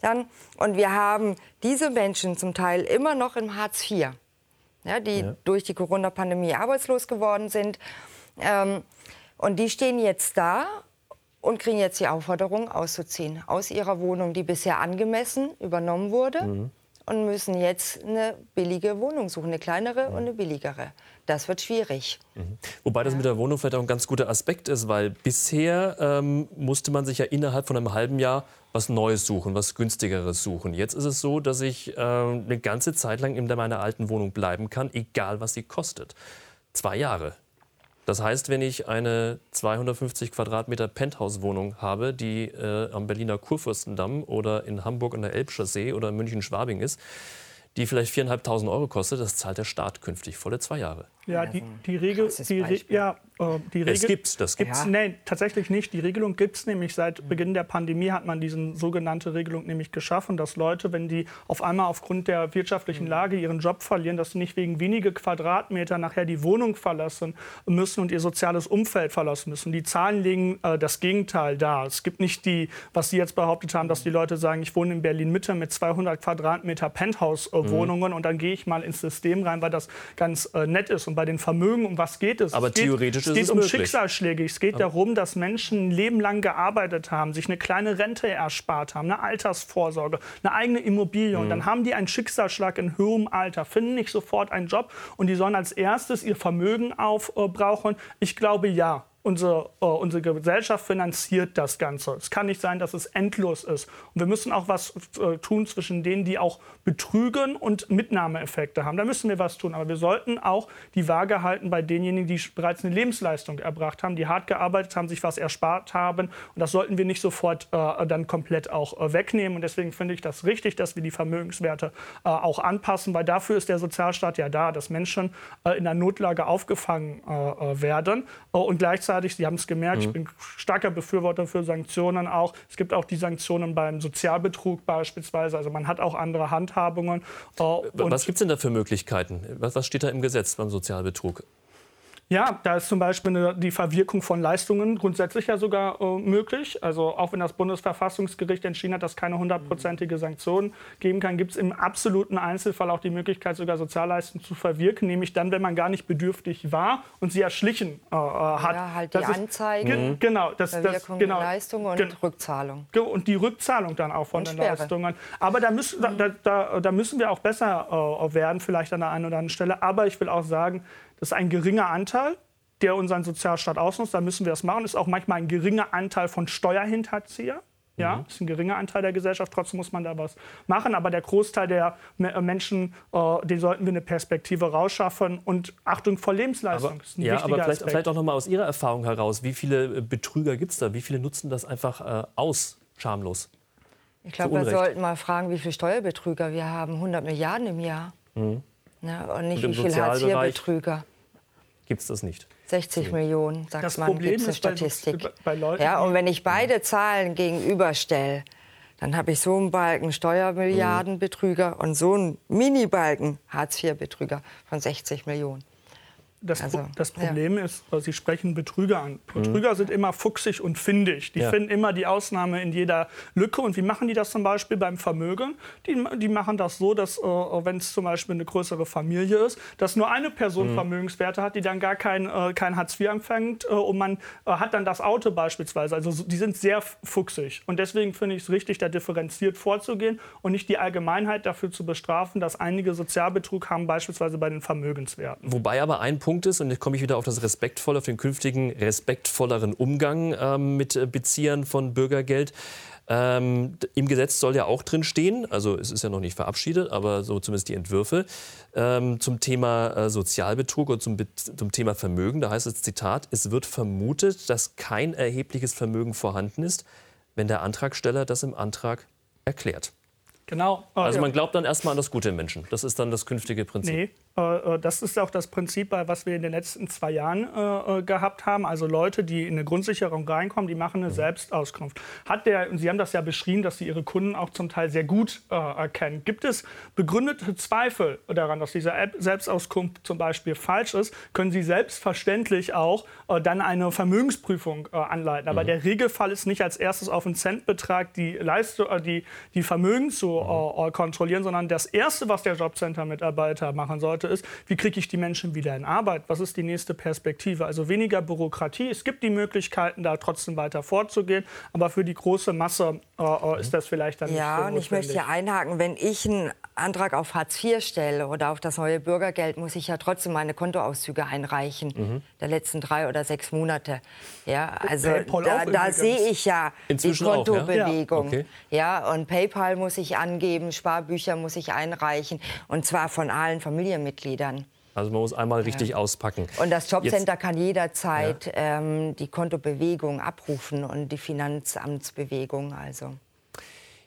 dann. Und wir haben diese Menschen zum Teil immer noch im Hartz IV, ja, die ja. durch die Corona-Pandemie arbeitslos geworden sind. Ähm, und die stehen jetzt da und kriegen jetzt die Aufforderung, auszuziehen aus ihrer Wohnung, die bisher angemessen übernommen wurde. Mhm. Und müssen jetzt eine billige Wohnung suchen, eine kleinere und eine billigere. Das wird schwierig. Mhm. Wobei das mit der Wohnung vielleicht auch ein ganz guter Aspekt ist, weil bisher ähm, musste man sich ja innerhalb von einem halben Jahr was Neues suchen, was günstigeres suchen. Jetzt ist es so, dass ich äh, eine ganze Zeit lang in meiner alten Wohnung bleiben kann, egal was sie kostet. Zwei Jahre. Das heißt, wenn ich eine 250 Quadratmeter Penthouse-Wohnung habe, die äh, am Berliner Kurfürstendamm oder in Hamburg an der Elbchaussee oder München-Schwabing ist, die vielleicht 4.500 Euro kostet, das zahlt der Staat künftig volle zwei Jahre. Ja, die, die Regel, die, ja, äh, die Regel. Es gibt's, das gibt's. Ja. Nein, tatsächlich nicht. Die Regelung gibt es nämlich seit Beginn der Pandemie hat man diese sogenannte Regelung nämlich geschaffen, dass Leute, wenn die auf einmal aufgrund der wirtschaftlichen mhm. Lage ihren Job verlieren, dass sie nicht wegen wenige Quadratmeter nachher die Wohnung verlassen müssen und ihr soziales Umfeld verlassen müssen. Die Zahlen legen äh, das Gegenteil dar. Es gibt nicht die, was Sie jetzt behauptet haben, dass die Leute sagen, ich wohne in Berlin Mitte mit 200 Quadratmeter Penthouse-Wohnungen mhm. und dann gehe ich mal ins System rein, weil das ganz äh, nett ist. Und bei den Vermögen, um was geht es? Aber es geht, theoretisch es geht es um möglich. Schicksalsschläge. Es geht Aber darum, dass Menschen ein Leben lang gearbeitet haben, sich eine kleine Rente erspart haben, eine Altersvorsorge, eine eigene Immobilie. Mhm. Und dann haben die einen Schicksalsschlag in höherem Alter, finden nicht sofort einen Job und die sollen als erstes ihr Vermögen aufbrauchen. Ich glaube ja unsere, äh, unsere Gesellschaft finanziert das Ganze. Es kann nicht sein, dass es endlos ist. Und wir müssen auch was äh, tun zwischen denen, die auch betrügen und Mitnahmeeffekte haben. Da müssen wir was tun. Aber wir sollten auch die Waage halten bei denjenigen, die bereits eine Lebensleistung erbracht haben, die hart gearbeitet haben, sich was erspart haben. Und das sollten wir nicht sofort äh, dann komplett auch äh, wegnehmen. Und deswegen finde ich das richtig, dass wir die Vermögenswerte äh, auch anpassen, weil dafür ist der Sozialstaat ja da, dass Menschen äh, in der Notlage aufgefangen werden und gleichzeitig gleichzeitig, Sie haben es gemerkt, mhm. ich bin starker Befürworter für Sanktionen auch. Es gibt auch die Sanktionen beim Sozialbetrug beispielsweise. Also man hat auch andere Handhabungen. Äh, was gibt es denn da für Möglichkeiten? Was, was steht da im Gesetz beim Sozialbetrug? Ja, da ist zum Beispiel eine, die Verwirkung von Leistungen grundsätzlich ja sogar äh, möglich. Also auch wenn das Bundesverfassungsgericht entschieden hat, dass keine hundertprozentige Sanktion geben kann, gibt es im absoluten Einzelfall auch die Möglichkeit, sogar Sozialleistungen zu verwirken, nämlich dann, wenn man gar nicht bedürftig war und sie erschlichen äh, hat. Ja, halt die das Anzeige, ist, genau, das, Verwirkung das, genau, Leistung und Rückzahlung. Und die Rückzahlung dann auch von und den Sperre. Leistungen. Aber da müssen, da, da, da müssen wir auch besser äh, werden, vielleicht an der einen oder anderen Stelle. Aber ich will auch sagen, das ist ein geringer Anteil, der unseren Sozialstaat ausnutzt. Da müssen wir das machen. Das ist auch manchmal ein geringer Anteil von Steuerhinterzieher. Ja, mhm. ist ein geringer Anteil der Gesellschaft, trotzdem muss man da was machen. Aber der Großteil der äh, Menschen, äh, den sollten wir eine Perspektive rausschaffen. Und Achtung vor Lebensleistung aber, ist ein ja, aber vielleicht, vielleicht, auch noch mal aus Ihrer Erfahrung heraus. Wie viele äh, Betrüger gibt es da? Wie viele nutzen das einfach äh, aus, schamlos? Ich glaube, wir sollten mal fragen, wie viele Steuerbetrüger wir haben. 100 Milliarden im Jahr. Mhm. Ja, und nicht und wie viele Hartz-IV-Betrüger. Gibt es das nicht? 60 okay. Millionen, sagt das man, Problem gibt's eine Statistik. Bei, bei Leuten, ja, und wenn ich beide Zahlen gegenüberstelle, dann habe ich so einen Balken Steuermilliardenbetrüger mhm. und so einen Mini-Balken Hartz-IV-Betrüger von 60 Millionen. Das, also, das Problem ja. ist, Sie sprechen Betrüger an. Betrüger mhm. sind immer fuchsig und findig. Die ja. finden immer die Ausnahme in jeder Lücke. Und wie machen die das zum Beispiel beim Vermögen? Die, die machen das so, dass, äh, wenn es zum Beispiel eine größere Familie ist, dass nur eine Person mhm. Vermögenswerte hat, die dann gar kein, äh, kein Hartz IV empfängt. Äh, und man äh, hat dann das Auto beispielsweise. Also die sind sehr fuchsig. Und deswegen finde ich es richtig, da differenziert vorzugehen und nicht die Allgemeinheit dafür zu bestrafen, dass einige Sozialbetrug haben, beispielsweise bei den Vermögenswerten. Wobei aber ein Punkt ist, und jetzt komme ich wieder auf das Respektvolle, auf den künftigen respektvolleren Umgang ähm, mit äh, Beziehern von Bürgergeld. Ähm, Im Gesetz soll ja auch drin stehen, also es ist ja noch nicht verabschiedet, aber so zumindest die Entwürfe ähm, zum Thema äh, Sozialbetrug und zum, zum Thema Vermögen. Da heißt es Zitat: Es wird vermutet, dass kein erhebliches Vermögen vorhanden ist, wenn der Antragsteller das im Antrag erklärt. Genau. Also man glaubt dann erstmal an das gute Menschen. Das ist dann das künftige Prinzip. Nee, das ist auch das Prinzip, was wir in den letzten zwei Jahren äh, gehabt haben. Also Leute, die in eine Grundsicherung reinkommen, die machen eine mhm. Selbstauskunft. Hat der, Sie haben das ja beschrieben, dass Sie Ihre Kunden auch zum Teil sehr gut erkennen. Gibt es begründete Zweifel daran, dass diese Selbstauskunft zum Beispiel falsch ist, können Sie selbstverständlich auch dann eine Vermögensprüfung anleiten. Aber mhm. der Regelfall ist nicht als erstes auf einen Centbetrag die, Leistung, die, die Vermögen zu mhm. kontrollieren, sondern das Erste, was der Jobcenter-Mitarbeiter machen sollte, Monate ist, wie kriege ich die Menschen wieder in Arbeit? Was ist die nächste Perspektive? Also weniger Bürokratie. Es gibt die Möglichkeiten, da trotzdem weiter vorzugehen, aber für die große Masse äh, äh ist das vielleicht dann ja, nicht so und ich möchte hier einhaken, wenn ich einen Antrag auf Hartz IV stelle oder auf das neue Bürgergeld, muss ich ja trotzdem meine Kontoauszüge einreichen mhm. der letzten drei oder sechs Monate. Ja, also da, da sehe ich ja Inzwischen die Kontobewegung. Auch, ja? Okay. ja, und PayPal muss ich angeben, Sparbücher muss ich einreichen und zwar von allen Familienmitgliedern. Also man muss einmal richtig ja. auspacken. Und das Jobcenter Jetzt, kann jederzeit ja. ähm, die Kontobewegung abrufen und die Finanzamtsbewegung. Also.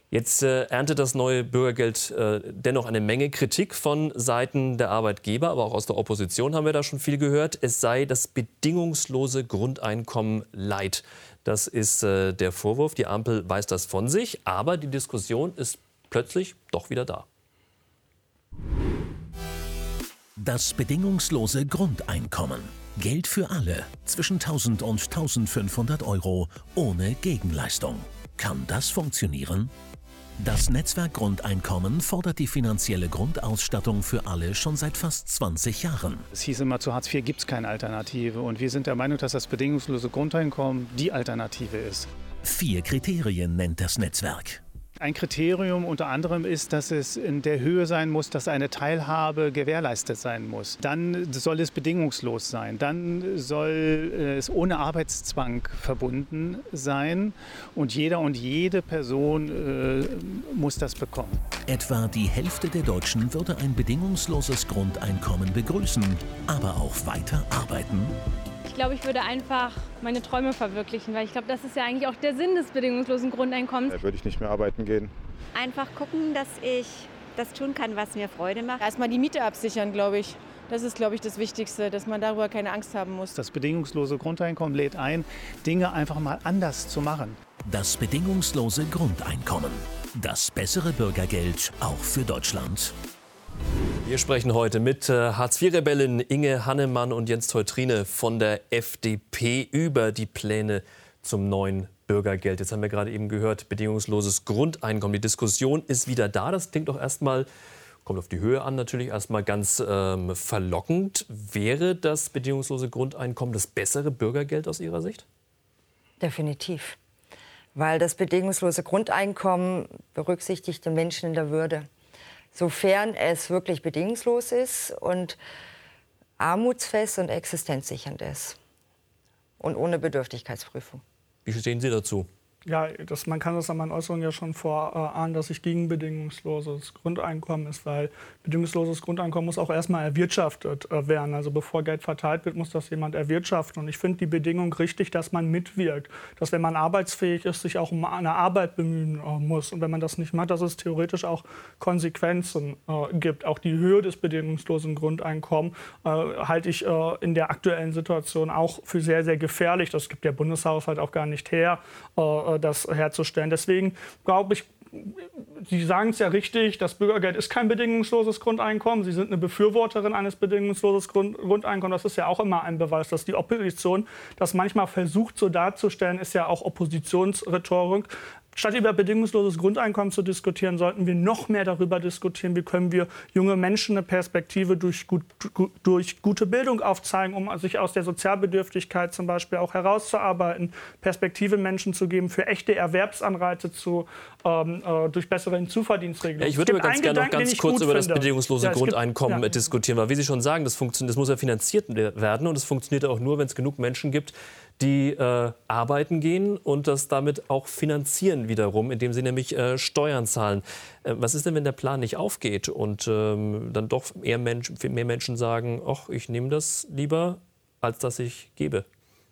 Jetzt äh, erntet das neue Bürgergeld äh, dennoch eine Menge Kritik von Seiten der Arbeitgeber, aber auch aus der Opposition haben wir da schon viel gehört. Es sei das bedingungslose Grundeinkommen leid. Das ist äh, der Vorwurf. Die Ampel weiß das von sich, aber die Diskussion ist plötzlich doch wieder da. Das bedingungslose Grundeinkommen. Geld für alle zwischen 1000 und 1500 Euro ohne Gegenleistung. Kann das funktionieren? Das Netzwerk Grundeinkommen fordert die finanzielle Grundausstattung für alle schon seit fast 20 Jahren. Es hieß immer, zu Hartz IV gibt es keine Alternative. Und wir sind der Meinung, dass das bedingungslose Grundeinkommen die Alternative ist. Vier Kriterien nennt das Netzwerk. Ein Kriterium unter anderem ist, dass es in der Höhe sein muss, dass eine Teilhabe gewährleistet sein muss. Dann soll es bedingungslos sein. Dann soll es ohne Arbeitszwang verbunden sein. Und jeder und jede Person äh, muss das bekommen. Etwa die Hälfte der Deutschen würde ein bedingungsloses Grundeinkommen begrüßen, aber auch weiter arbeiten glaube, ich würde einfach meine Träume verwirklichen, weil ich glaube, das ist ja eigentlich auch der Sinn des bedingungslosen Grundeinkommens. Da würde ich nicht mehr arbeiten gehen. Einfach gucken, dass ich das tun kann, was mir Freude macht. Erstmal die Miete absichern, glaube ich. Das ist, glaube ich, das Wichtigste, dass man darüber keine Angst haben muss. Das bedingungslose Grundeinkommen lädt ein, Dinge einfach mal anders zu machen. Das bedingungslose Grundeinkommen. Das bessere Bürgergeld auch für Deutschland. Wir sprechen heute mit äh, Hartz-IV-Rebellin Inge Hannemann und Jens Teutrine von der FDP über die Pläne zum neuen Bürgergeld. Jetzt haben wir gerade eben gehört, bedingungsloses Grundeinkommen. Die Diskussion ist wieder da. Das klingt doch erstmal, kommt auf die Höhe an, natürlich erstmal ganz ähm, verlockend. Wäre das bedingungslose Grundeinkommen das bessere Bürgergeld aus Ihrer Sicht? Definitiv. Weil das bedingungslose Grundeinkommen berücksichtigt den Menschen in der Würde sofern es wirklich bedingungslos ist und armutsfest und existenzsichernd ist und ohne Bedürftigkeitsprüfung. Wie stehen Sie dazu? Ja, das, man kann das an meinen Äußerungen ja schon vorahnen, dass ich gegen bedingungsloses Grundeinkommen ist, weil bedingungsloses Grundeinkommen muss auch erstmal erwirtschaftet äh, werden. Also bevor Geld verteilt wird, muss das jemand erwirtschaften. Und ich finde die Bedingung richtig, dass man mitwirkt, dass wenn man arbeitsfähig ist, sich auch um eine Arbeit bemühen äh, muss. Und wenn man das nicht macht, dass es theoretisch auch Konsequenzen äh, gibt. Auch die Höhe des bedingungslosen Grundeinkommens halte ich in der aktuellen Situation auch für sehr, sehr gefährlich. Das gibt der Bundeshaushalt auch gar nicht her äh, das herzustellen. Deswegen glaube ich, Sie sagen es ja richtig, das Bürgergeld ist kein bedingungsloses Grundeinkommen. Sie sind eine Befürworterin eines bedingungslosen Grund Grundeinkommens. Das ist ja auch immer ein Beweis, dass die Opposition das manchmal versucht so darzustellen, ist ja auch Oppositionsrhetorik. Statt über bedingungsloses Grundeinkommen zu diskutieren, sollten wir noch mehr darüber diskutieren, wie können wir junge Menschen eine Perspektive durch, gut, durch gute Bildung aufzeigen, um sich aus der Sozialbedürftigkeit zum Beispiel auch herauszuarbeiten, Perspektive Menschen zu geben, für echte Erwerbsanreize zu, ähm, äh, durch bessere Hinzuverdienstregelungen. Ja, ich würde aber ganz gerne noch ganz kurz über das bedingungslose ja, Grundeinkommen gibt, ja. diskutieren, weil wie Sie schon sagen, das, das muss ja finanziert werden und es funktioniert auch nur, wenn es genug Menschen gibt, die äh, arbeiten gehen und das damit auch finanzieren wiederum, indem sie nämlich äh, Steuern zahlen. Äh, was ist denn, wenn der Plan nicht aufgeht und ähm, dann doch eher Mensch, mehr Menschen sagen, ach, ich nehme das lieber, als dass ich gebe?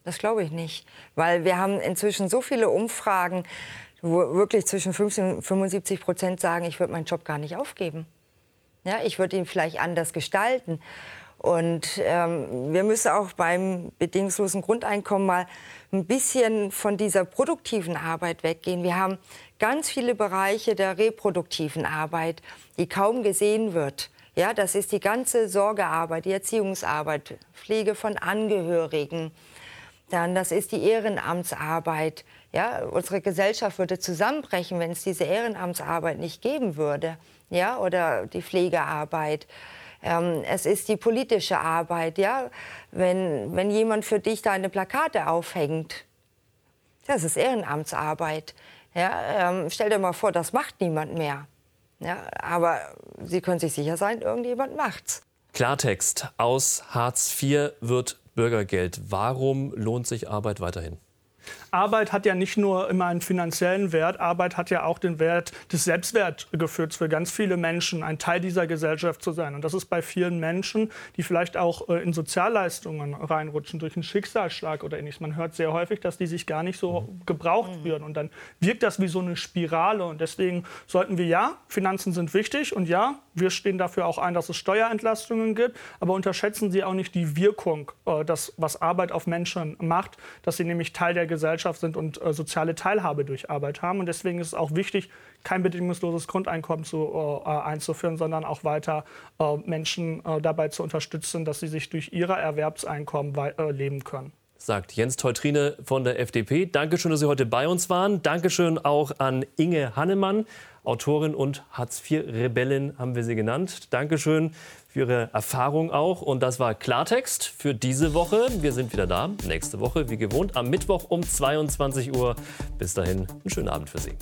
Das glaube ich nicht, weil wir haben inzwischen so viele Umfragen, wo wirklich zwischen 50 und 75 Prozent sagen, ich würde meinen Job gar nicht aufgeben. Ja, ich würde ihn vielleicht anders gestalten. Und ähm, wir müssen auch beim bedingungslosen Grundeinkommen mal ein bisschen von dieser produktiven Arbeit weggehen. Wir haben ganz viele Bereiche der reproduktiven Arbeit, die kaum gesehen wird. Ja, das ist die ganze Sorgearbeit, die Erziehungsarbeit, Pflege von Angehörigen. Dann, das ist die Ehrenamtsarbeit. Ja, unsere Gesellschaft würde zusammenbrechen, wenn es diese Ehrenamtsarbeit nicht geben würde. Ja, oder die Pflegearbeit. Ähm, es ist die politische Arbeit. Ja? Wenn, wenn jemand für dich deine Plakate aufhängt, das ist Ehrenamtsarbeit. Ja? Ähm, stell dir mal vor, das macht niemand mehr. Ja? Aber Sie können sich sicher sein, irgendjemand macht's. Klartext. Aus Hartz IV wird Bürgergeld. Warum lohnt sich Arbeit weiterhin? Arbeit hat ja nicht nur immer einen finanziellen Wert, Arbeit hat ja auch den Wert des Selbstwertgefühls für ganz viele Menschen, ein Teil dieser Gesellschaft zu sein. Und das ist bei vielen Menschen, die vielleicht auch äh, in Sozialleistungen reinrutschen durch einen Schicksalsschlag oder ähnliches. Man hört sehr häufig, dass die sich gar nicht so gebraucht würden. Und dann wirkt das wie so eine Spirale. Und deswegen sollten wir ja, Finanzen sind wichtig und ja, wir stehen dafür auch ein, dass es Steuerentlastungen gibt. Aber unterschätzen Sie auch nicht die Wirkung, äh, das, was Arbeit auf Menschen macht, dass sie nämlich Teil der Gesellschaft sind und äh, soziale Teilhabe durch Arbeit haben. Und deswegen ist es auch wichtig, kein bedingungsloses Grundeinkommen zu, äh, einzuführen, sondern auch weiter äh, Menschen äh, dabei zu unterstützen, dass sie sich durch ihre Erwerbseinkommen äh, leben können sagt Jens Teutrine von der FDP. Dankeschön, dass Sie heute bei uns waren. Dankeschön auch an Inge Hannemann, Autorin und Hartz-IV-Rebellin haben wir sie genannt. Dankeschön für Ihre Erfahrung auch. Und das war Klartext für diese Woche. Wir sind wieder da, nächste Woche wie gewohnt, am Mittwoch um 22 Uhr. Bis dahin, einen schönen Abend für Sie.